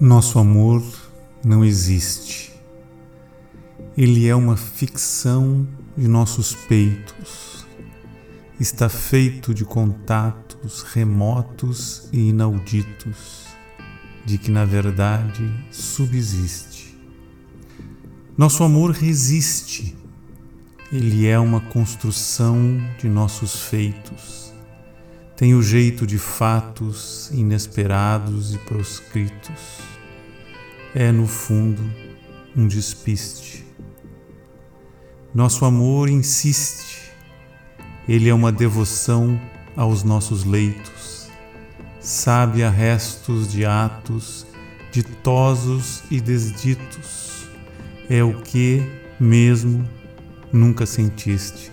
Nosso amor não existe. Ele é uma ficção de nossos peitos. Está feito de contatos remotos e inauditos, de que na verdade subsiste. Nosso amor resiste. Ele é uma construção de nossos feitos. Tem o jeito de fatos inesperados e proscritos é, no fundo, um despiste. Nosso amor insiste, ele é uma devoção aos nossos leitos, sabe a restos de atos ditosos e desditos, é o que, mesmo, nunca sentiste.